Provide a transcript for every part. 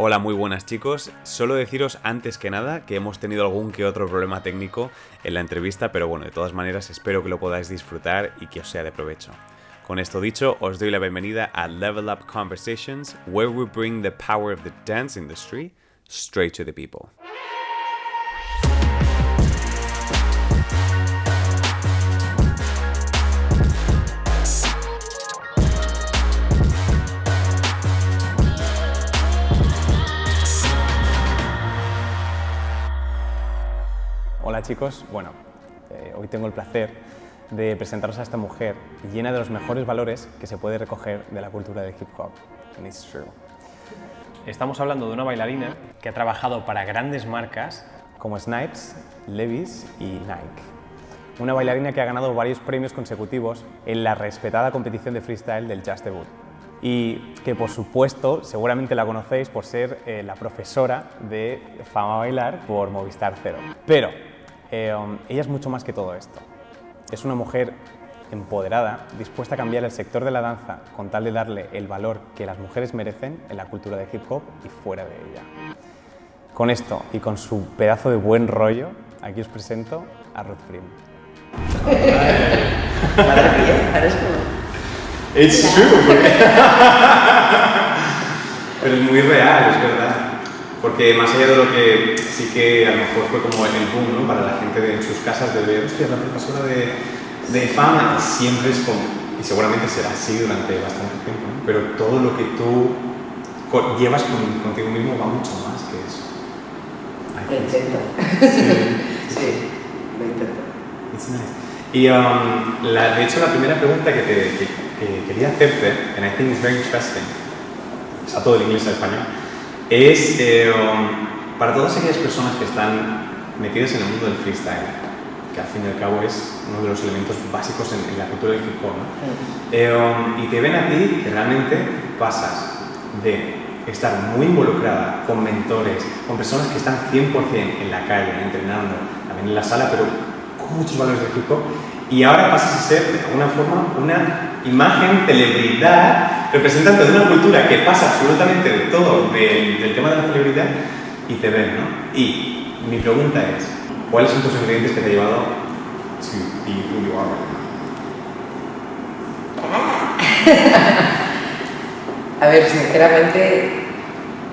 Hola, muy buenas chicos. Solo deciros antes que nada que hemos tenido algún que otro problema técnico en la entrevista, pero bueno, de todas maneras espero que lo podáis disfrutar y que os sea de provecho. Con esto dicho, os doy la bienvenida a Level Up Conversations, where we bring the power of the dance industry straight to the people. Hola chicos, bueno, eh, hoy tengo el placer de presentaros a esta mujer llena de los mejores valores que se puede recoger de la cultura de hip hop. And it's true. Estamos hablando de una bailarina que ha trabajado para grandes marcas como Snipes, Levi's y Nike. Una bailarina que ha ganado varios premios consecutivos en la respetada competición de freestyle del Just Debut. Y que por supuesto, seguramente la conocéis por ser eh, la profesora de Fama Bailar por Movistar Cero. Pero eh, ella es mucho más que todo esto. Es una mujer empoderada, dispuesta a cambiar el sector de la danza con tal de darle el valor que las mujeres merecen en la cultura de hip hop y fuera de ella. Con esto y con su pedazo de buen rollo, aquí os presento a Ruth Prim. It's true. Pero es muy real, es verdad. Porque más allá de lo que sí que a lo mejor fue como el boom ¿no? para la gente de, en sus casas de ver, hostia, la profesora de, de fama, y siempre es como, y seguramente será así durante bastante tiempo, ¿no? pero todo lo que tú co- llevas con- contigo mismo va mucho más que eso. Lo intento. Sí. Sí, lo intento. It's nice. Y um, la, de hecho la primera pregunta que, te, que, que quería hacerte, and I think it's very interesting, a todo el inglés al español, es eh, um, para todas aquellas personas que están metidas en el mundo del freestyle, que al fin y al cabo es uno de los elementos básicos en, en la cultura del hip hop, ¿no? Eh, um, y te ven a ti que realmente pasas de estar muy involucrada con mentores, con personas que están 100% en la calle, entrenando, también en la sala, pero con muchos valores de hip hop, y ahora pasas a ser de alguna forma una imagen, celebridad, representante de una cultura que pasa absolutamente de todo del, del tema de la celebridad y te ven, ¿no? Y mi pregunta es, ¿cuáles son tus ingredientes que te ha llevado to be who you are? A ver, sinceramente,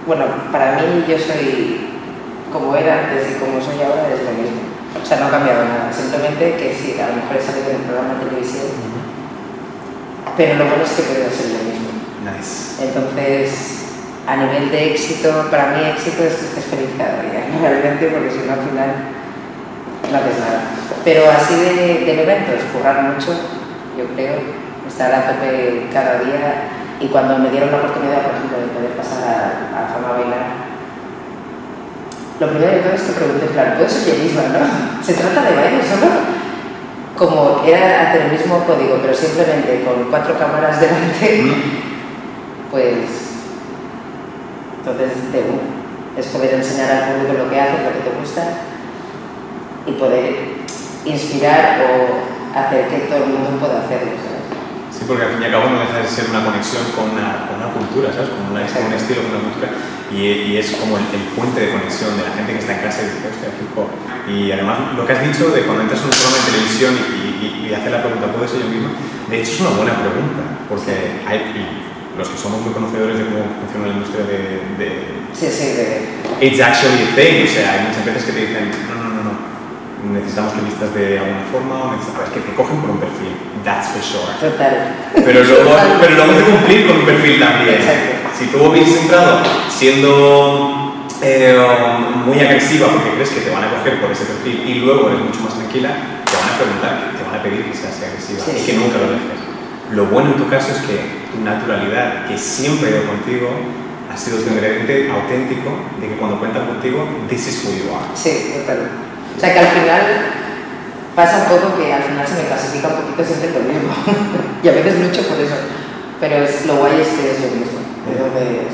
bueno, para mí yo soy como era antes y como soy ahora es lo mismo. O sea, no ha cambiado nada. Simplemente que sí, a lo mejor he salido en un programa de televisión, pero lo bueno es que puedo ser lo mismo. Nice. Entonces, a nivel de éxito, para mí éxito es que estés feliz cada día, realmente, porque si no al final no haces nada. Pero así de, de eventos, currar mucho, yo creo, estar a tope cada día y cuando me dieron la oportunidad, por ejemplo, de poder pasar a, a Fama Bailar, lo primero de todo es que pregunté, claro, puedo ser yo misma, ¿no? Se trata de baile solo. Como era hacer el mismo código, pero simplemente con cuatro cámaras delante, pues entonces uno es poder enseñar al público lo que haces, lo que te gusta y poder inspirar o hacer que todo el mundo pueda hacerlo. ¿sabes? Sí, porque al fin y al cabo no deja de ser una conexión con una, con una cultura, ¿sabes? Con, una- con un estilo, con una cultura. Y, y es como el, el puente de conexión de la gente que está en casa y dice, hostia, hop. Y además, lo que has dicho de cuando entras en un programa de televisión y, y, y hacer la pregunta, ¿puedo ser yo mismo? De hecho, es una buena pregunta, porque hay, los que somos muy conocedores de cómo funciona la industria de, de Sí, sí, de, It's actually a thing, o sea, hay muchas veces que te dicen, no, no, no, no, necesitamos que vistas de alguna forma, o necesitamos, es que te cogen por un perfil, that's for sure. total. Pero luego, pero luego hay que cumplir con un perfil también. Exacto. Si tú hubieses entrado siendo eh, muy agresiva porque crees que te van a coger por ese perfil y luego eres mucho más tranquila, te van a preguntar, te van a pedir que seas agresiva Sí, y que nunca lo dejes. Lo bueno en tu caso es que tu naturalidad, que siempre ha ido contigo, ha sido tu ingrediente auténtico de que cuando cuentan contigo, this is who you are. Sí, total. O sea que al final pasa un poco que al final se me clasifica un poquito siempre lo mismo. y a veces lucho por eso. Pero es, lo guay es que es yo mismo. Entonces,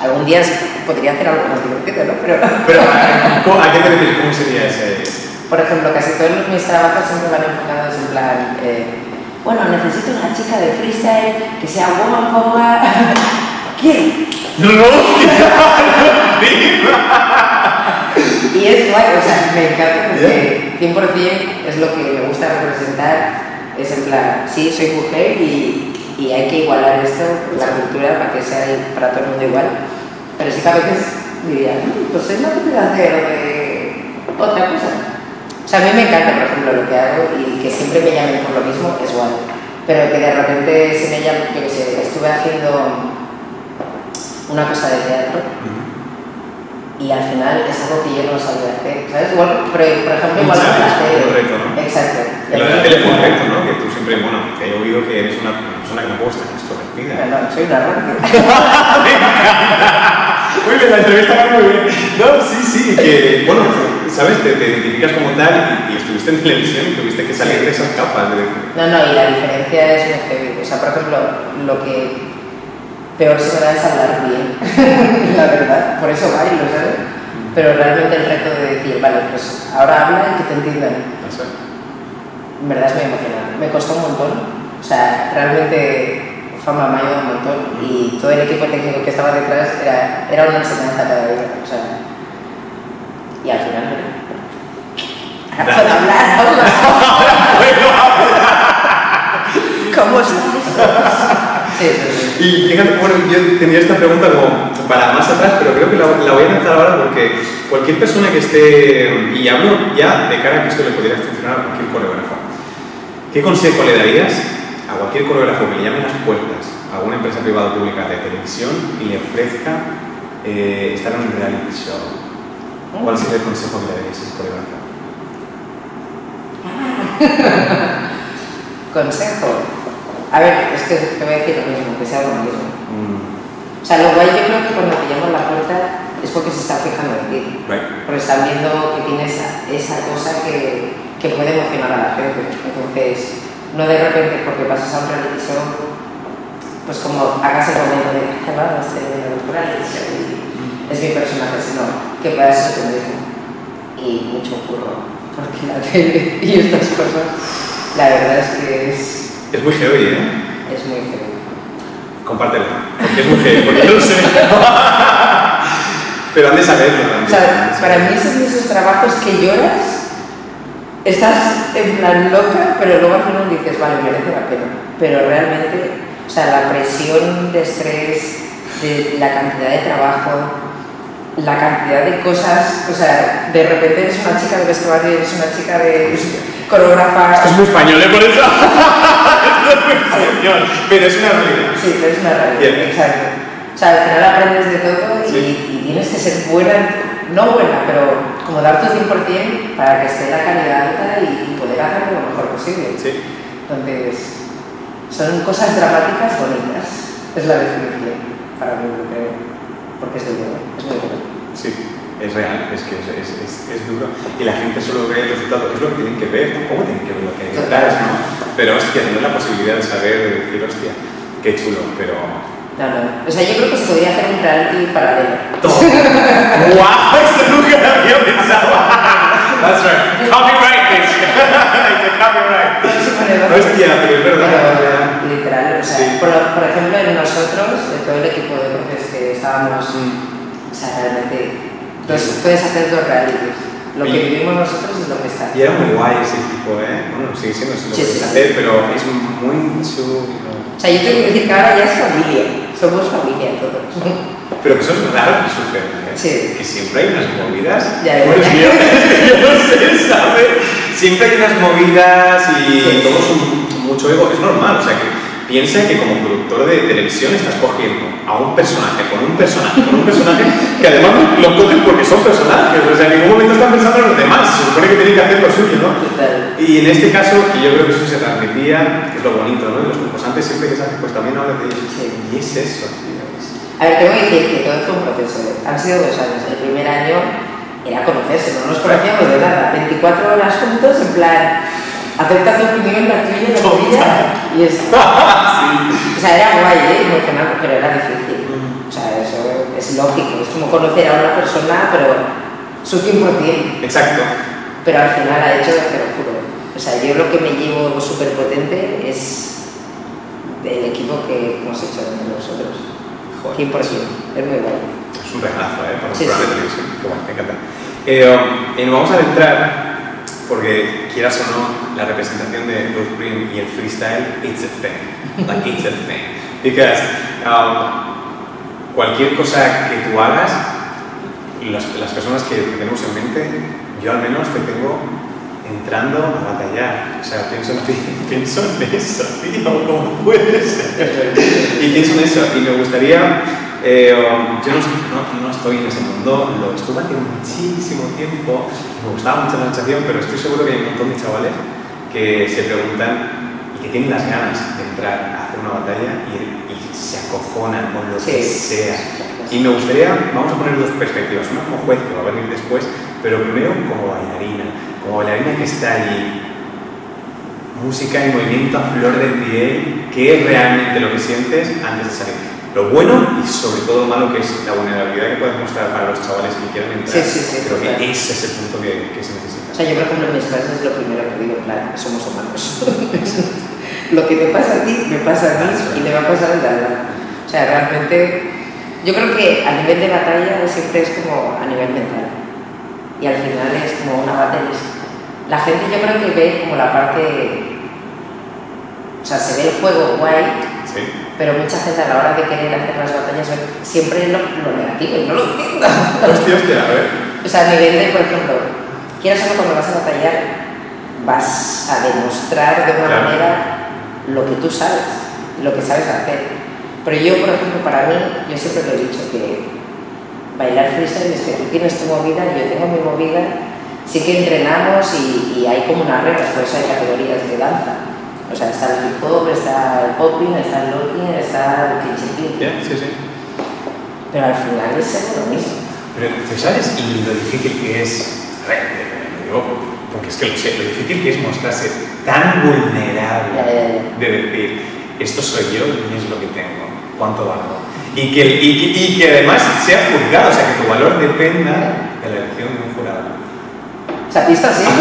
algún día podría hacer algo más divertido, ¿no? Pero, Pero, ¿a, a qué te refieres? ¿Cómo sería ese? por ejemplo, casi todos mis trabajos siempre van enfocados en plan, eh, bueno, necesito una chica de freestyle que sea woman power. ¿Quién? y es guay, o sea, me encanta porque 100% es lo que me gusta representar. Es en plan, sí, soy mujer y, y hay que igualar esto, la cultura, para que sea para todos igual. Pero sí que a veces diría, mm, pues es lo que te hacer de otra cosa. O sea, a mí me encanta, por ejemplo, lo que hago y que siempre me llamen por lo mismo, es guay. Pero que de repente sin ella, yo qué sé, estuve haciendo una cosa de teatro y al final es algo que yo no sabía hacer, ¿sabes? Igual, pero, por ejemplo, igual Un en la challenge, tele. un reto, ¿no? Exacto. Y Lo de mí- la tele fue un reto, ¿no? Que tú siempre, bueno, que he oído que eres una persona que no puede estar extrovertida. Pero no, soy una rata. Muy bien, la entrevista va muy bien. No, sí, sí, que, bueno, sabes, te, te identificas como tal y, y estuviste en televisión y tuviste que salir de esas capas. De... No, no, y la diferencia es muy heavy. O sea, por ejemplo, lo que peor se me da es hablar bien, la verdad. Por eso bailo, ¿sabes? Pero realmente el reto de decir, vale, pues ahora habla y que te entiendan. En verdad es muy emocionante. Me costó un montón. O sea, realmente fama me ha ayudado un montón y todo el equipo técnico que estaba detrás era, era una enseñanza cada día. O sea, y al final, puedo hablar, habla. ¿Cómo estás? Sí, sí, sí. Y fíjate, bueno, yo tenía esta pregunta como para más atrás, pero creo que la, la voy a lanzar ahora porque cualquier persona que esté, y hablo ya de cara a que esto le pudiera funcionar a cualquier coreógrafo, ¿qué consejo le darías a cualquier coreógrafo que le llame las puertas a alguna empresa privada o pública de televisión y le ofrezca eh, estar en un reality show? ¿Cuál sería el consejo que le darías a ese coreógrafo? Consejo. A ver, es que te voy a decir lo mismo, que sea lo mismo. Mm, O sea, lo guay yo creo que cuando a la puerta es porque se están fijando en ti. right. Porque están viendo que tienes esa, esa cosa que, que puede emocionar a la gente. Entonces, no de repente porque pasas a un reality show, pues como hagas el momento de, reality show y es mi personaje, sino que puedas ser tú mismo. Y mucho curro, porque la tele y estas cosas, la verdad es que es, Es muy heavy, ¿eh? es muy heavy. Compártelo, porque es muy heavy, porque yo lo sé. Pero han de saberlo también. O sea, para mí son de esos trabajos que lloras, estás en plan loca, pero luego al final dices, vale, merece la pena. Pero realmente, o sea, la presión de estrés, de la cantidad de trabajo, la cantidad de cosas, o sea, de repente eres una chica de vestuario, eres una chica de coreógrafa. Esto es muy español, ¿eh? Por eso. Esto es muy español. Pero es una realidad. Sí, pero es una realidad, exacto. O sea, al final aprendes de todo y, Sí. y tienes que ser buena, no buena, pero como dar tu 100% para que esté la calidad alta y, poder hacerlo lo mejor posible. Sí. Entonces, son cosas dramáticas bonitas, es la definición para mí, lo porque es duro, es muy duro. Sí, es real, es que es, es, es, es duro. Y la gente solo ve el resultado, que es lo que tienen que ver, tampoco tienen que ver lo que hay detrás, ¿no? Pero hostia, tener la posibilidad de saber, de decir, hostia, qué chulo, pero. No. O sea, yo creo que se podría hacer un reality paralelo. ¡Wow! Esto nunca lo había pensado. That's right. Copyright, bitch. It's a copyright. Hostia, pero es verdad. Pero, literal, o sea, Sí. por, por ejemplo, en nosotros, de todo el equipo de profes que estábamos, Mm. o sea, realmente, puedes hacer dos realities. Lo que Y- vivimos nosotros es lo que está. Y era muy guay ese equipo, ¿eh? Bueno, sigue siendo eso lo Sí, que sí, puedes sí. hacer, pero es muy chulo. O sea, yo tengo que decir que ahora ya es familia, somos familia todos. Pero que eso es raro que suceda, ¿eh? Sí. Que siempre hay unas movidas. Ya, ya, Bueno, ya. es que yo, yo no sé, ¿sabes? Siempre hay unas movidas y Sí. todo es un- mucho ego. Es normal, o sea, que piensa que como productor de televisión estás cogiendo a un personaje con un personaje con un personaje que además lo cogen porque son personajes. O sea, en ningún momento están pensando en los demás. Se supone que tienen que hacer lo suyo, ¿no? Total. Y en este caso, que yo creo que eso se transmitía, que es lo bonito, ¿no? Y los concursantes siempre que salen, pues también hablan de ellos. Sí. Y es eso, tío. A ver, tengo que decir que todo fue un proceso. Han sido dos años. El primer año era conocerse, no nos conocíamos de nada. 24 horas juntos, en plan, acepta tu opinión, la tuya, la tuya. Y es. O sea, era guay, ¿eh? emocionante, pero era difícil. O sea, eso es lógico. Es como conocer a una persona, pero su 100%. Exacto. Pero al final ha hecho, te lo juro. O sea, yo lo que me llevo súper potente es del equipo que hemos hecho entre nosotros. 100%. Es muy guay. Es un regalazo, ¿eh? Para un Sí, programa sí. de televisión. Bueno, me encanta. Eh, y nos vamos a adentrar porque quieras o no, la representación de Ruth Green y el freestyle, it's a thing. Like, it's a thing. Because um, cualquier cosa que tú hagas, las, las personas que tenemos en mente, yo al menos te tengo entrando a batallar. O sea, pienso en ti, pienso en eso, tío, ¿cómo puede ser? y pienso en eso, y me gustaría, eh, yo no, no, no, estoy en ese mundo, lo estuve hace muchísimo tiempo, me gustaba mucho la sensación, pero estoy seguro que hay un montón de chavales que se preguntan y que tienen las ganas de entrar a hacer una batalla y, y se acojonan con lo Sí. que sea. Y me gustaría, vamos a poner dos perspectivas, una como juez que va a venir después, pero primero como bailarina, como bailarina que está allí, música y movimiento a flor de piel, qué es realmente lo que sientes antes de salir. Lo bueno y sobre todo lo malo que es la vulnerabilidad que puedes mostrar para los chavales que quieren entrar. Sí, sí, sí, Creo que total. ese es el punto que, que se necesita. O sea, yo por ejemplo en mis clases lo primero que digo, claro, somos humanos. lo que te pasa a ti, me pasa a mí y le va a pasar al de. O sea, realmente, yo creo que a nivel de batalla siempre es como a nivel mental. Y al final es como una batalla. La gente yo creo que ve como la parte... O sea, se ve el juego guay, Sí. pero mucha gente a la hora de querer hacer las batallas siempre lo, lo negativo y no lo entiendo. Hostia, hostia, a ver. O sea, a nivel de, por ejemplo, quieras o no, cuando vas a batallar, vas a demostrar de una Claro. manera lo que tú sabes, lo que sabes hacer. Pero yo, por ejemplo, para mí, yo siempre lo he dicho, que bailar freestyle es que tú tienes tu movida, yo tengo mi movida, sí que entrenamos y, y hay como unas reglas, por eso hay categorías de danza. O sea, está el hip hop, está el popping, está el locking, está el kitchen Ya, Sí, sí. Pero al final es lo mismo. Pero tú sabes y lo difícil que es, lo digo porque es que lo sé, lo difícil que es mostrarse tan vulnerable ya, ya. de decir, esto soy yo y es lo que tengo, cuánto valgo. Y que, y, y que además sea juzgado, o sea, que tu valor dependa de la elección de un jurado. O sea, visto así.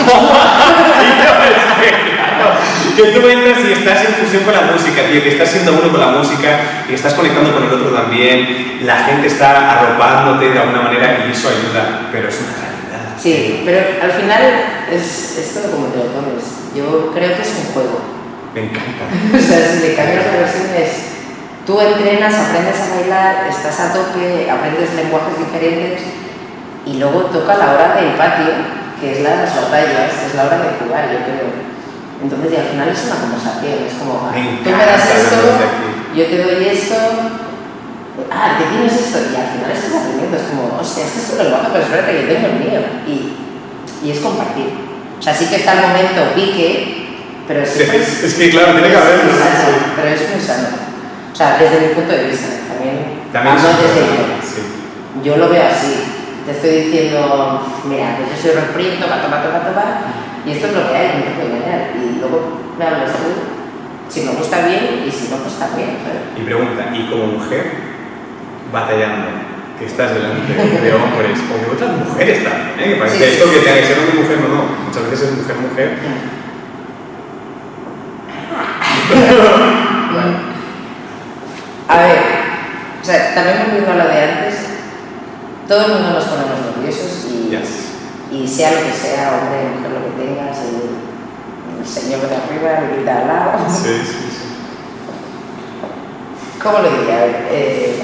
Que tú entras y estás en fusión con la música, tío, que estás siendo uno con la música, que estás conectando con el otro también, la gente está arropándote de alguna manera y eso ayuda, pero es una realidad. Sí, pero al final es, es todo como te lo tomes. Yo creo que es un juego. Me encanta. O sea, si le cambias la versión es... Tú entrenas, aprendes a bailar, estás a tope, aprendes lenguajes diferentes y luego toca la hora del patio, que es las batallas, que es la hora de jugar, yo creo. Entonces, y al final es una conversación, es como, ah, tú me das esto, de yo te doy esto, ah, ¿qué tienes esto? Y al final estás aprendiendo, es como, hostia, este es tu lenguaje, pero espérate, yo tengo el mío. Y, y es compartir. O sea, sí que está el momento pique, pero es, Sí, es- es que, claro, tiene que sí. Pero es muy sano. O sea, desde mi punto de vista, también, También es desde sí. yo lo veo así. Te estoy diciendo, mira, pues yo soy Rock toca, toca, toca, toca, y esto es lo que hay, no te puedo engañar. Y luego me hablas tú, si me gusta bien y si no, pues también. Y pregunta, ¿y como mujer batallando, que estás delante de hombres o de otras mujeres también? ¿eh? Que parece Sí, sí, esto sí. que tenga que ser hombre mujer, no, no. Muchas veces es mujer, mujer. A ver, o sea, también volviendo a lo de antes, todo el mundo nos ponemos nerviosos y, Yes. y sea lo que sea, hombre, mujer, lo que tengas, el, el señor de arriba, el de al lado. Sí, sí, sí. ¿Cómo lo diría? A eh,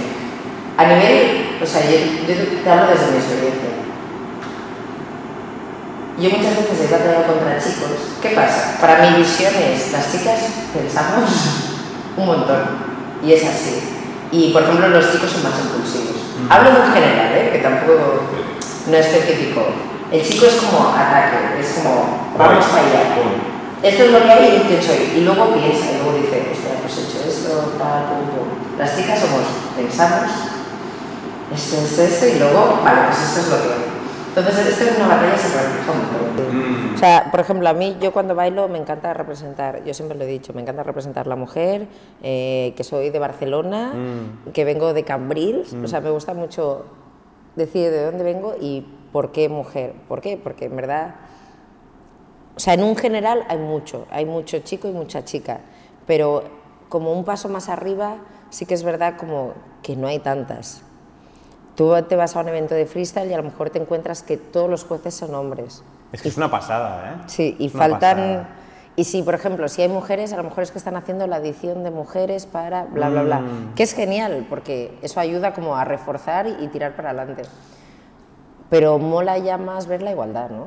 a nivel, o sea, yo, yo te hablo desde mi experiencia. Yo muchas veces he batallado contra chicos. ¿Qué pasa? Para mi visión es, las chicas pensamos un montón. Y es así. Y, por ejemplo, los chicos son más impulsivos. Mm. Hablo en general, ¿eh? que tampoco no específico. El chico es como ataque, es como, vamos para allá. Esto es lo que hay y que soy. Y luego piensa, y luego dice, ostras, pues he hecho esto, tal, pum, pum. Las chicas somos, pensamos, esto, esto, esto, y luego, vale, pues esto es lo que hay. Entonces, esto es una batalla. Mm. O sea, por ejemplo, a mí, yo cuando bailo me encanta representar, yo siempre lo he dicho, me encanta representar la mujer, eh, que soy de Barcelona, Mm. que vengo de Cambrils, o sea, me gusta mucho decir de dónde vengo y por qué mujer. ¿Por qué? Porque en verdad, o sea, en un general hay mucho, hay mucho chico y mucha chica, pero como un paso más arriba, sí que es verdad como que no hay tantas. Tú te vas a un evento de freestyle y a lo mejor te encuentras que todos los jueces son hombres. Es que es una pasada, ¿eh? Sí, y faltan... pasada. Y si, por ejemplo, si hay mujeres, a lo mejor es que están haciendo la edición de mujeres para bla, bla, bla. Mm. Que es genial, porque eso ayuda como a reforzar y, y tirar para adelante. Pero mola ya más ver la igualdad, ¿no?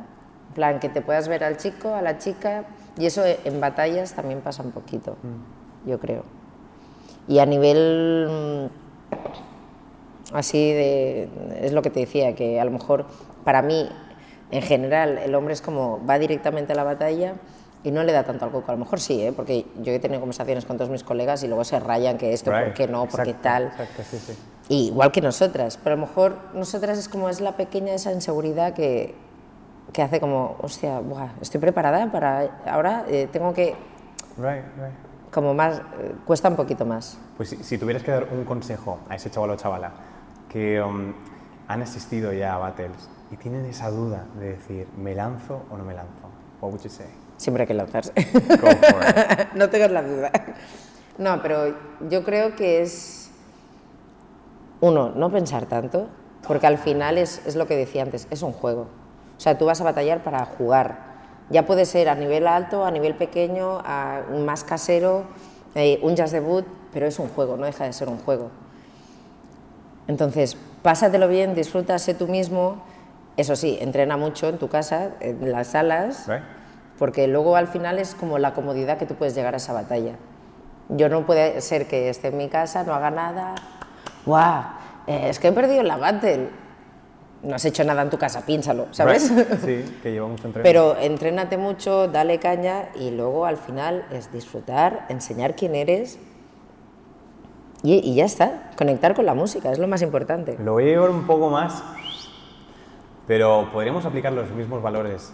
En plan, que te puedas ver al chico, a la chica, y eso en batallas también pasa un poquito, Mm. yo creo. Y a nivel así de, es lo que te decía, que a lo mejor para mí, en general, el hombre es como va directamente a la batalla y no le da tanto al coco. A lo mejor sí, ¿eh? porque yo he tenido conversaciones con todos mis colegas y luego se rayan que esto, Right, ¿por qué no? ¿Por qué tal? Exacto, sí, sí. Y igual que nosotras, pero a lo mejor nosotras es como es la pequeña esa inseguridad que, que hace como, hostia, buah, estoy preparada para ahora, eh, tengo que, Right, right. como más, eh, cuesta un poquito más. Pues si, si tuvieras que dar un consejo a ese chaval o chavala que um, han asistido ya a battles y tienen esa duda de decir, ¿me lanzo o no me lanzo? What would you say? Siempre hay que lanzarse. Go for it. no tengas la duda. No, pero yo creo que es, uno, no pensar tanto, porque al final es, es lo que decía antes, es un juego. O sea, tú vas a batallar para jugar. Ya puede ser a nivel alto, a nivel pequeño, a más casero, eh, un jazz debut, pero es un juego, no deja de ser un juego. Entonces, pásatelo bien, disfruta, sé tú mismo. Eso sí, entrena mucho en tu casa, en las salas, porque luego al final es como la comodidad que tú puedes llegar a esa batalla. Yo no puede ser que esté en mi casa, no haga nada. ¡Guau! eh, es que he perdido la battle. No has hecho nada en tu casa, piénsalo, ¿sabes? Right. Sí, que lleva mucho entreno. Pero entrénate mucho, dale caña y luego al final es disfrutar, enseñar quién eres y, y ya está. Conectar con la música es lo más importante. Lo voy a llevar un poco más, pero ¿podríamos aplicar los mismos valores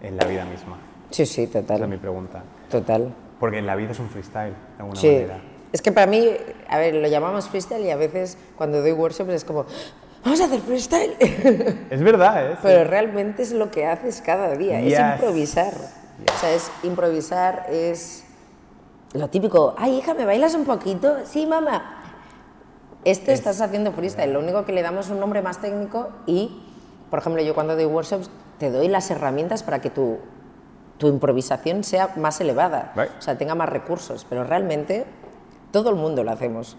en la vida misma? Sí, sí, Esa es total. mi pregunta. Total. Porque en la vida es un freestyle, de alguna Sí. manera. Es que para mí, a ver, lo llamamos freestyle y a veces cuando doy workshops es como, vamos a hacer freestyle. Es verdad, ¿eh? Pero realmente es lo que haces cada día, Yes. es improvisar. O sea, es improvisar, es lo típico, ay hija, ¿me bailas un poquito? Sí, mamá. Esto estás haciendo freestyle, lo único que le damos un nombre más técnico y, por ejemplo, yo cuando doy workshops te doy las herramientas para que tu, tu improvisación sea más elevada, o sea, tenga más recursos, pero realmente todo el mundo lo hacemos.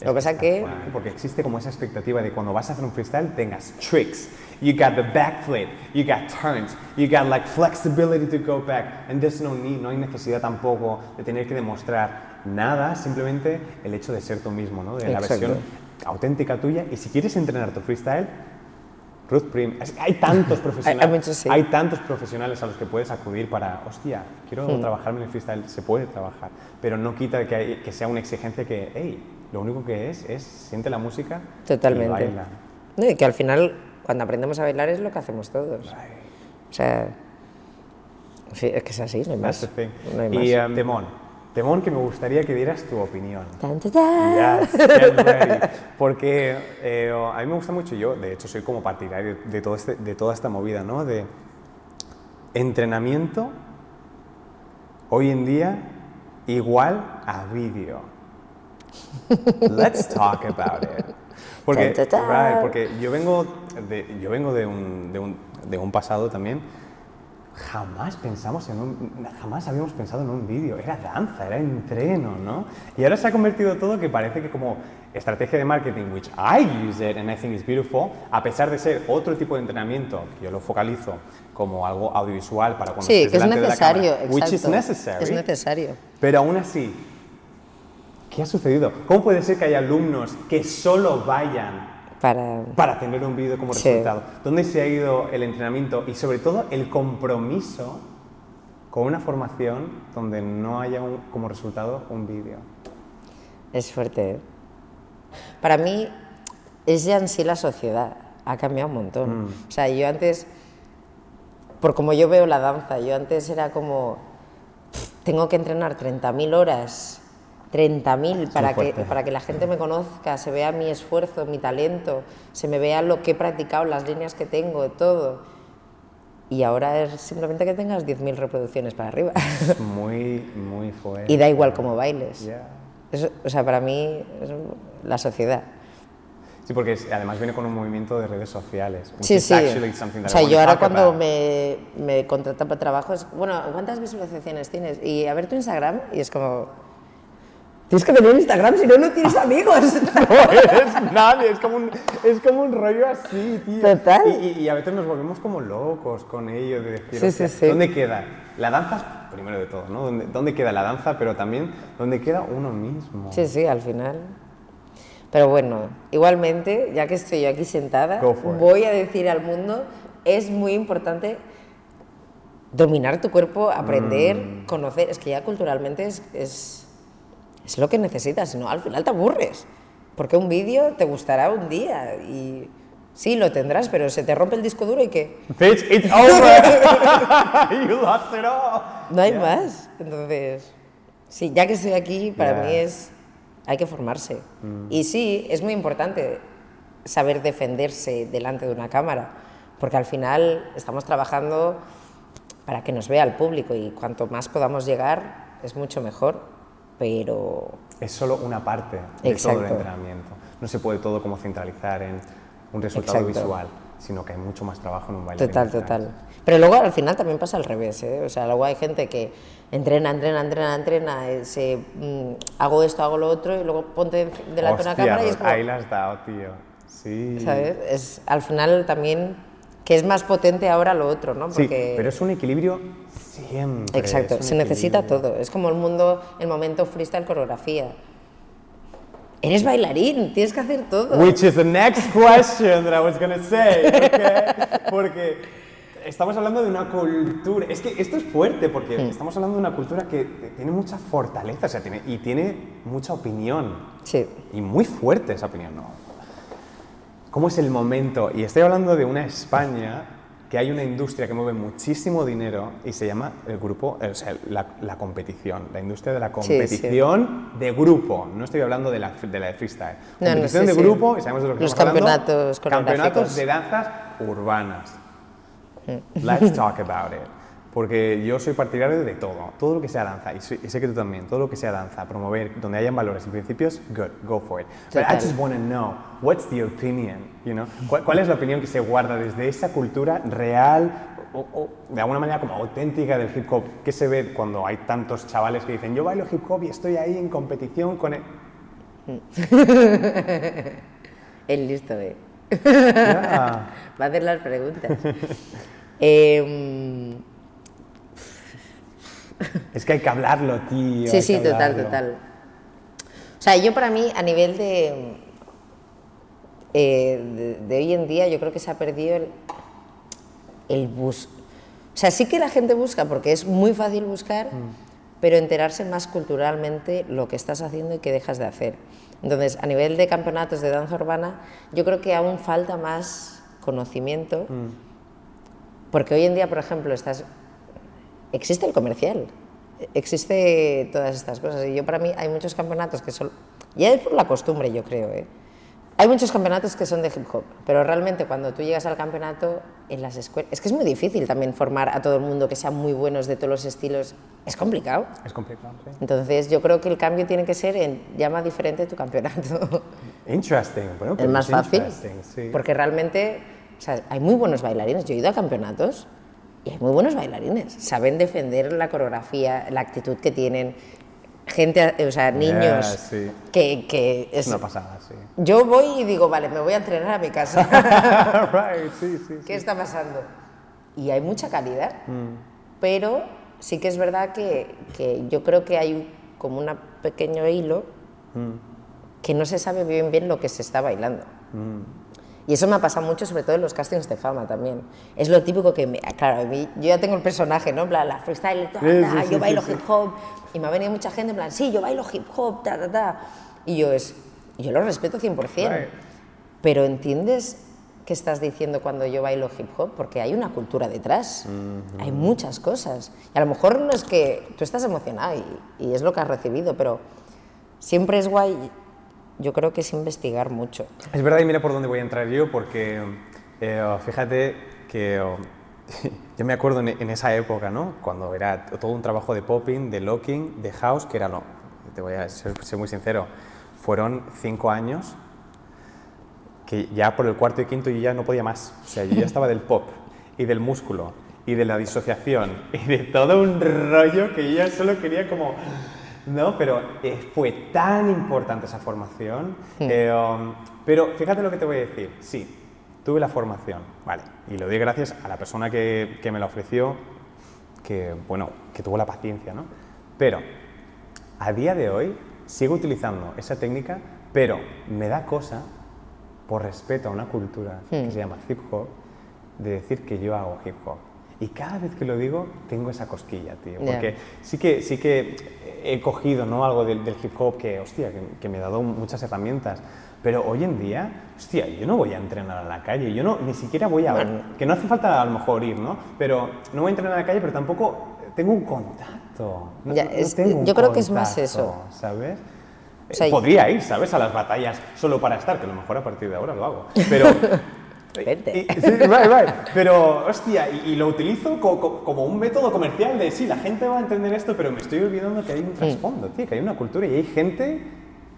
Lo que pasa que... Porque existe como esa expectativa de cuando vas a hacer un freestyle tengas tricks. You got the backflip, you got turns, you got like flexibility to go back. And there's no need, no hay necesidad tampoco de tener que demostrar nada, simplemente el hecho de ser tú mismo, ¿no? De la Exacto. versión auténtica tuya. Y si quieres entrenar tu freestyle, Ruth Prim, hay tantos profesionales, hay muchos, sí. hay tantos profesionales a los que puedes acudir para, hostia, quiero Hmm. trabajarme en el freestyle, se puede trabajar, pero no quita que, hay- que sea una exigencia que, hey, lo único que es es siente la música y baila. No, y que al final, cuando aprendemos a bailar, es lo que hacemos todos. O sea, es que es así, no hay más. No hay y más. um, Temón, Temón que me gustaría que dieras tu opinión. Tan, tan, tan. Yes, get ready. Porque eh, a mí me gusta mucho, yo de hecho soy como partidario de, todo este, de toda esta movida, ¿no? De entrenamiento hoy en día igual a vídeo. Let's talk about it. Porque, Tan, tan, tan. right, porque yo vengo, de, yo vengo de, un, de, un, de un pasado también. Jamás pensamos en un, jamás habíamos pensado en un vídeo. Era danza, era entreno, ¿no? Y ahora se ha convertido todo que parece que como estrategia de marketing, which I use it and I think it's beautiful, a pesar de ser otro tipo de entrenamiento, yo lo focalizo como algo audiovisual para cuando Sí, estés que es delante de la cámara, necesario, which is exacto. necessary. Es necesario. Pero aún así, ¿qué ha sucedido? ¿Cómo puede ser que haya alumnos que solo vayan Para... para tener un vídeo como Sí. resultado? ¿Dónde se ha ido el entrenamiento y sobre todo el compromiso con una formación donde no haya un- como resultado un vídeo? Es fuerte. ¿eh? Para mí es ya en sí la sociedad. Ha cambiado un montón. O sea, yo antes, por como yo veo la danza, yo antes era como, tengo que entrenar 30.000 horas, 30.000 para que, para que la gente me conozca, se vea mi esfuerzo, mi talento, se me vea lo que he practicado, las líneas que tengo, todo. Y ahora es simplemente que tengas 10.000 reproducciones para arriba. Es muy, muy fuerte. y da igual cómo bailes. Yeah. Eso, o sea, para mí es la sociedad. Sí, porque es- además viene con un movimiento de redes sociales. Sí, sí. O sea, yo ahora cuando me, me contratan para trabajo es, bueno, ¿cuántas visualizaciones tienes? Y a ver tu Instagram y es como, tienes que tener Instagram, si no, no tienes amigos. No eres nadie, es como un, es como un rollo así, tío. Total. Y, y- y a veces nos volvemos como locos con ello, de decir, Sí, hostia, sí, sí. ¿dónde queda? La danza, primero de todo, ¿no? ¿Dónde, dónde queda la danza? Pero también, ¿dónde queda uno mismo? sí, sí, al final. Pero bueno, igualmente, ya que estoy yo aquí sentada, voy a decir al mundo, es muy importante dominar tu cuerpo, aprender, Mm. conocer. Es que ya culturalmente es, es, es lo que necesitas, si no, al final te aburres. Porque un vídeo te gustará un día y sí, lo tendrás, pero se te rompe el disco duro y que Bitch, it's over! you lost it all! no hay Yeah. más. Entonces, sí, ya que estoy aquí, para Yeah. mí es, hay que formarse. Mm. Y sí, es muy importante saber defenderse delante de una cámara, porque al final estamos trabajando para que nos vea el público y cuanto más podamos llegar es mucho mejor, pero Es solo una parte de todo el Exacto. entrenamiento. No se puede todo como centralizar en un resultado Exacto. visual, sino que hay mucho más trabajo en un bailarín. Total, total. Pero luego al final también pasa al revés, ¿eh? O sea, luego hay gente que entrena, entrena, entrena, entrena, eh, se, mm, hago esto, hago lo otro y luego ponte delante de una cámara y es Rod, como, ahí la has dado, tío. Sí. ¿sabes? Es al final también que es más potente ahora lo otro, ¿no? Sí, Porque pero es un equilibrio siempre. exacto, se necesita equilibrio. todo. Es como el mundo, el momento freestyle coreografía. Eres bailarín, tienes que hacer todo. Which is the next question that I was gonna say, ¿ok? Porque estamos hablando de una cultura. Es que esto es fuerte porque Hmm. estamos hablando de una cultura que tiene mucha fortaleza, o sea, tiene, y tiene mucha opinión. Sí. Y muy fuerte esa opinión, ¿no? ¿Cómo es el momento? Y estoy hablando de una España que hay una industria que mueve muchísimo dinero y se llama el grupo, eh, o sea, la, la competición, la industria de la sí. competición de grupo. No estoy hablando de la, de la de freestyle. No, no, competición sí, de sí. grupo, y sabemos de lo que Los estamos hablando. campeonatos Campeonatos de danzas urbanas. Mm. Let's talk about it. Porque yo soy partidario de todo, todo lo que sea danza, y, soy- y sé que tú también, todo lo que sea danza, promover, donde hayan valores y principios, good, go for it. But I just want to know, what's the opinion, you know? ¿Cuál, cuál es la opinión que se guarda desde esa cultura real o, o de alguna manera como auténtica del hip hop? ¿Qué se ve cuando hay tantos chavales que dicen, yo bailo hip hop y estoy ahí en competición con él? El listo, ¿eh? Yeah. Va a hacer las preguntas. Em, Es que hay que hablarlo, tío. Sí, sí, total, hablarlo. total. O sea, yo para mí, a nivel de, eh, de, de hoy en día, yo creo que se ha perdido el, el bus. O sea, sí que la gente busca, porque es muy fácil buscar, pero enterarse más culturalmente lo que estás haciendo y qué dejas de hacer. Entonces, a nivel de campeonatos de danza urbana, yo creo que aún falta más conocimiento, porque hoy en día, por ejemplo, estás existe el comercial, existe todas estas cosas. Y yo para mí hay muchos campeonatos que son, ya es por la costumbre yo creo, ¿eh? hay muchos campeonatos que son de hip hop, pero realmente cuando tú llegas al campeonato en las escuelas, es que es muy difícil también formar a todo el mundo que sean muy buenos de todos los estilos, es complicado. Es complicado, sí. Entonces yo creo que el cambio tiene que ser en llama diferente tu campeonato. Interesting. Bueno, es pero más fácil, sí. porque realmente o sea, hay muy buenos bailarines. Yo he ido a campeonatos y hay muy buenos bailarines. Saben defender la coreografía, la actitud que tienen. Gente, o sea, niños sí. que, que Es una pasada, sí. Yo voy y digo, vale, me voy a entrenar a mi casa. right, sí, sí. ¿Qué está pasando? Y hay mucha calidad, Mm. pero sí que es verdad que, que yo creo que hay como un pequeño hilo Mm. que no se sabe bien bien lo que se está bailando. Y eso me ha pasado mucho, sobre todo en los castings de fama también. Es lo típico que, me, claro, mí, yo ya tengo el personaje, ¿no? En plan, la freestyle, ta, Sí, ta, sí, sí, yo bailo sí, sí. hip hop. Y me ha venido mucha gente en plan, sí, yo bailo hip hop, ta, ta, ta. Y yo es, yo lo respeto 100%. Right. Pero ¿entiendes qué estás diciendo cuando yo bailo hip hop? Porque hay una cultura detrás. Hay muchas cosas. Y a lo mejor no es que tú estás emocionado y, y es lo que has recibido, pero siempre es guay. Yo creo que es investigar mucho. Es verdad, y mira por dónde voy a entrar yo, porque eh, fíjate que oh, yo me acuerdo en, en esa época, ¿no? Cuando era todo un trabajo de popping, de locking, de house, que era lo, te voy a ser, ser muy sincero, fueron cinco años que ya por el cuarto y quinto yo ya no podía más. O sea, yo ya estaba del pop y del músculo y de la disociación y de todo un rollo que yo ya solo quería como... No, pero eh, fue tan importante esa formación. eh, um, pero fíjate lo que te voy a decir. Sí, tuve la formación, vale. Y lo di gracias a la persona que, que me la ofreció, que, bueno, que tuvo la paciencia, ¿no? Pero a día de hoy sigo utilizando esa técnica, pero me da cosa, por respeto a una cultura que se llama hip hop, de decir que yo hago hip hop. Y cada vez que lo digo, tengo esa cosquilla, tío. Porque sí que, sí que he cogido ¿no? algo del, del hip hop que, hostia, que, que me ha dado muchas herramientas. Pero hoy en día, hostia, yo no voy a entrenar a la calle, yo no, ni siquiera voy a... Que no hace falta a lo mejor ir, ¿no? Pero no voy a entrenar a la calle, pero tampoco tengo un contacto. No- Ya, no es- tengo un yo creo que es más contacto, eso. ¿Sabes? O sea, Podría ir, ¿sabes? A las batallas solo para estar, que a lo mejor a partir de ahora lo hago. Pero... Vete. Y- sí, right, right. Pero, hostia, y, y lo utilizo co- co- como un método comercial de sí, la gente va a entender esto, pero me estoy olvidando que hay un trasfondo, tío, que hay una cultura y hay gente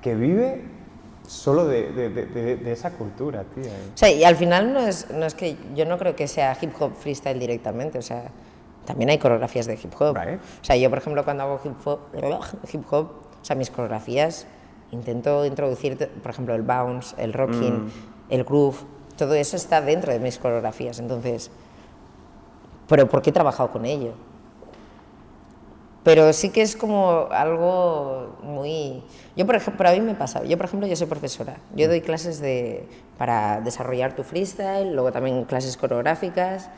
que vive solo de, de- de- de- esa cultura, tío. O sea, y al final no es, no es que yo no creo que sea hip hop freestyle directamente, o sea, también hay coreografías de hip hop. Right. O sea, yo por ejemplo cuando hago hip hop, hip hop, o sea, mis coreografías intento introducir, por ejemplo, el bounce, el rocking, el groove, todo eso está dentro de mis coreografías, entonces, pero ¿por qué he trabajado con ello? Pero sí que es como algo muy... Yo, por ejemplo, a mí me pasa, yo por ejemplo, yo soy profesora, yo doy clases de, para desarrollar tu freestyle, luego también clases coreográficas,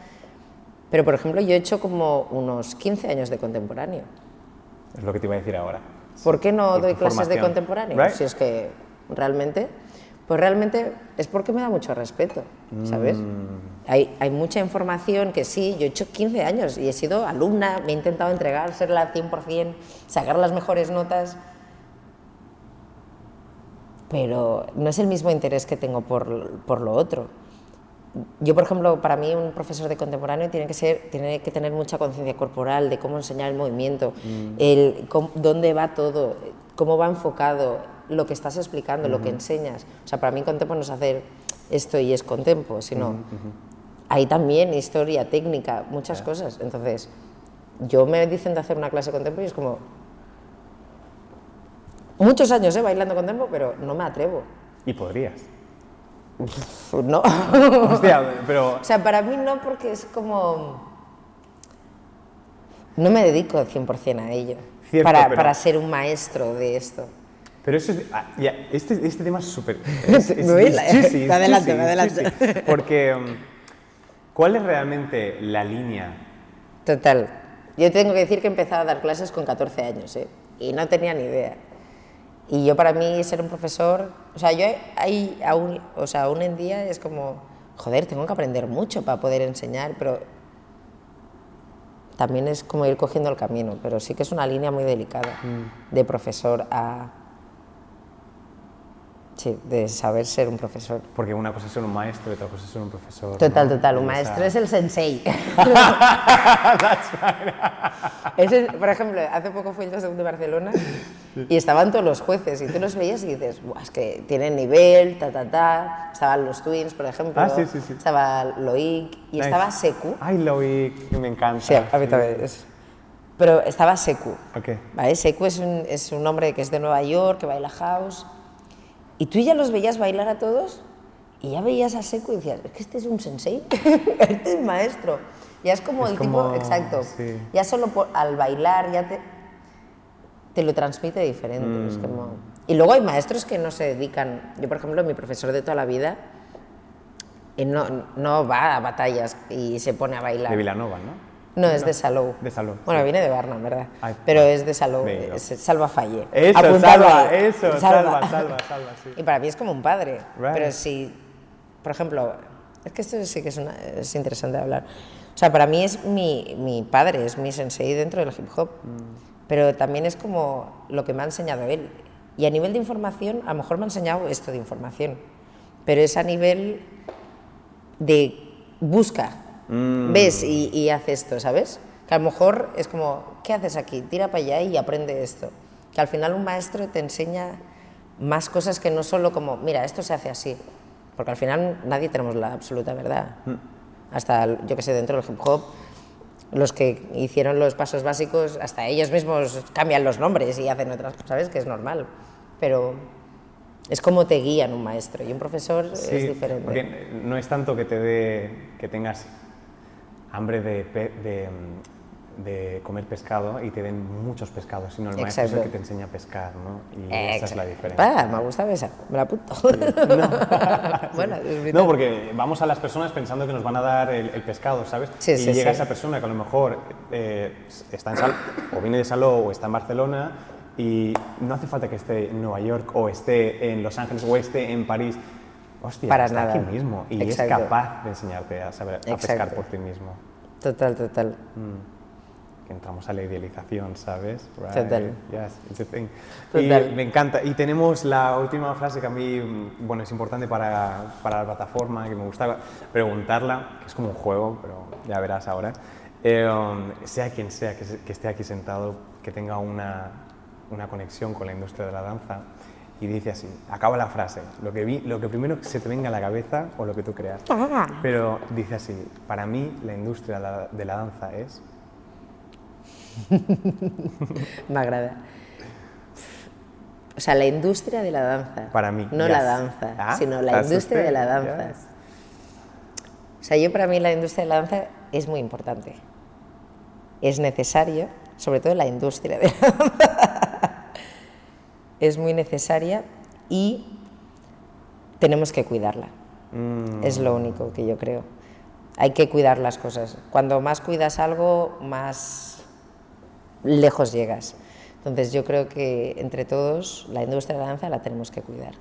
pero por ejemplo yo he hecho como unos 15 años de contemporáneo. Es lo que te iba a decir ahora. ¿Por qué no doy clases de contemporáneo? Right. Si es que realmente, pues realmente es porque me da mucho respeto, ¿sabes? Mm. Hay, hay mucha información que sí, yo he hecho 15 años y he sido alumna, me he intentado entregar, serla al 100%, sacar las mejores notas, pero no es el mismo interés que tengo por, por lo otro. Yo, por ejemplo, para mí un profesor de contemporáneo tiene que, ser, tiene que tener mucha conciencia corporal de cómo enseñar el movimiento, el, cómo- dónde va todo, cómo va enfocado, lo que estás explicando, lo que enseñas. O sea, para mí contempo no es hacer esto y es contempo, sino hay también historia, técnica, muchas cosas. Entonces, yo me dicen de hacer una clase contempo y es como... Muchos años ¿eh? bailando contempo, pero no me atrevo. Y podrías. No. Hostia, pero... O sea, para mí no, porque es como... No me dedico 100% a ello. Cierto, para, pero- para ser un maestro de esto. Pero eso es. ah, ya, este, este tema es súper. es- es- juicy, adelante, juicy, adelante. juicy. Porque. um, ¿Cuál es realmente la línea? Total. Yo tengo que decir que he empezado a dar clases con 14 años, ¿eh? Y no tenía ni idea. Y yo para mí ser un profesor, o sea, yo ahí aún, o sea, aún en día es como, joder, tengo que aprender mucho para poder enseñar, pero también es como ir cogiendo el camino, pero sí que es una línea muy delicada de profesor a... Sí, de saber ser un profesor. Porque una cosa es ser un maestro y otra cosa es ser un profesor. Total, ¿no? total. Un maestro es el sensei. Ese, por ejemplo, hace poco fui al segundo de Barcelona y estaban todos los jueces y tú los veías y dices, Buah, es que tienen nivel, ta, ta, ta. Estaban los Twins, por ejemplo. Ah, sí, sí, sí. Estaba Loic y Nice. estaba Seku. Ay, lo vi, que me encanta. Sí, a mí también. es- Pero estaba Seku. Ok. ¿Vale? Seku es un, es un hombre que es de Nueva York, que baila house. Y tú ya los veías bailar a todos y ya veías a Seku y decías, es que este es un sensei, este es maestro. Ya es como Es el como- tipo, exacto. sí. Ya solo por- al bailar ya te, te lo transmite diferente. Mm. es como- Y luego hay maestros que no se dedican. Yo, por ejemplo, mi profesor de toda la vida eh, no, no va a batallas y se pone a bailar. De Vilanova, ¿no? No, es de Salou. De Salou, Bueno, sí. viene de Barna, verdad. Ay, Pero es de Salou, es Salva Falle. Eso, salva, ahí. eso, salva, salva, salva, sí. Y para mí es como un padre. Right. Pero si, por ejemplo, es que esto sí que es, una- es interesante de hablar. O sea, para mí es mi, mi padre, es mi sensei dentro del hip hop. Mm. Pero también es como lo que me ha enseñado él. Y a nivel de información, a lo mejor me ha enseñado esto de información. Pero es a nivel de busca, Mm. ves y, y haz esto, ¿sabes? Que a lo mejor es como, ¿qué haces aquí? Tira para allá y aprende esto. Que al final un maestro te enseña más cosas que no solo como, mira, esto se hace así, Porque al final nadie tenemos la absoluta verdad. Hasta, yo que sé, dentro del hip hop, los que hicieron los pasos básicos, hasta ellos mismos cambian los nombres y hacen otras cosas, ¿sabes? Que es normal. Pero es como te guían un maestro y un profesor es Sí, diferente. Porque no es tanto que te dé, que tengas hambre de, mm, de comer pescado y te den muchos pescados, sino el maestro es el que te enseña a pescar, ¿no? Y esa es la diferencia. Ah, me gusta esa, me la apunto. bueno. No, porque vamos a las personas pensando que nos van a dar el, el pescado, ¿sabes? Sí, y sí, llega sí. esa persona que a lo mejor eh, está en Sal o viene de Saló o está en Barcelona y no hace falta que esté en Nueva York o esté en Los Ángeles o esté en París. Hostia, Para está nada. aquí mismo y Exacto. es capaz de enseñarte a saber a pescar por ti mismo. Total, total. Que entramos a la idealización, ¿sabes? Right. Total. Yes, it's a thing. Total. Y me encanta. Y tenemos la última frase que a mí, mm, bueno, es importante para, para la plataforma, que me gusta preguntarla, que es como un juego, pero ya verás ahora. Eh, um, sea quien sea que, que esté aquí sentado, que tenga una, una conexión con la industria de la danza, y dice así, acaba la frase, lo que, vi, lo que primero que se te venga a la cabeza o lo que tú creas. Pero dice así, para mí la industria de la- danza es... Me agrada. O sea, la industria de la danza. Para mí, No yes. la danza, Ah, sino la industria de la danza. yes. O sea, yo para mí la industria de la danza es muy importante. Es necesario, sobre todo la industria de la danza. es muy necesaria y tenemos que cuidarla. Mm, Es lo único que yo creo. Hay que cuidar las cosas. Cuando más cuidas algo, más lejos llegas. Entonces yo creo que entre todos la industria de la danza la tenemos que cuidar.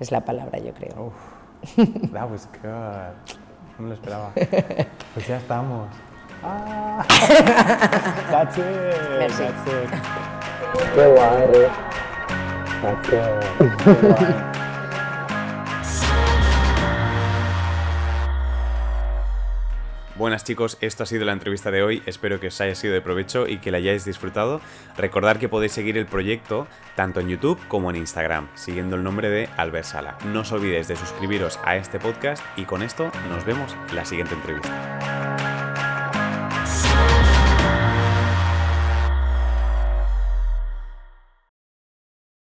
Es la palabra, yo creo. Uf, that was good. No me lo esperaba. Pues ya estamos. Ah, that's it. Merci. That's it. Qué guay, Buenas chicos, esto ha sido la entrevista de hoy, espero que os haya sido de provecho y que la hayáis disfrutado. Recordad que podéis seguir el proyecto tanto en YouTube como en Instagram, siguiendo el nombre de Albert Sala. No os olvidéis de suscribiros a este podcast y con esto nos vemos en la siguiente entrevista.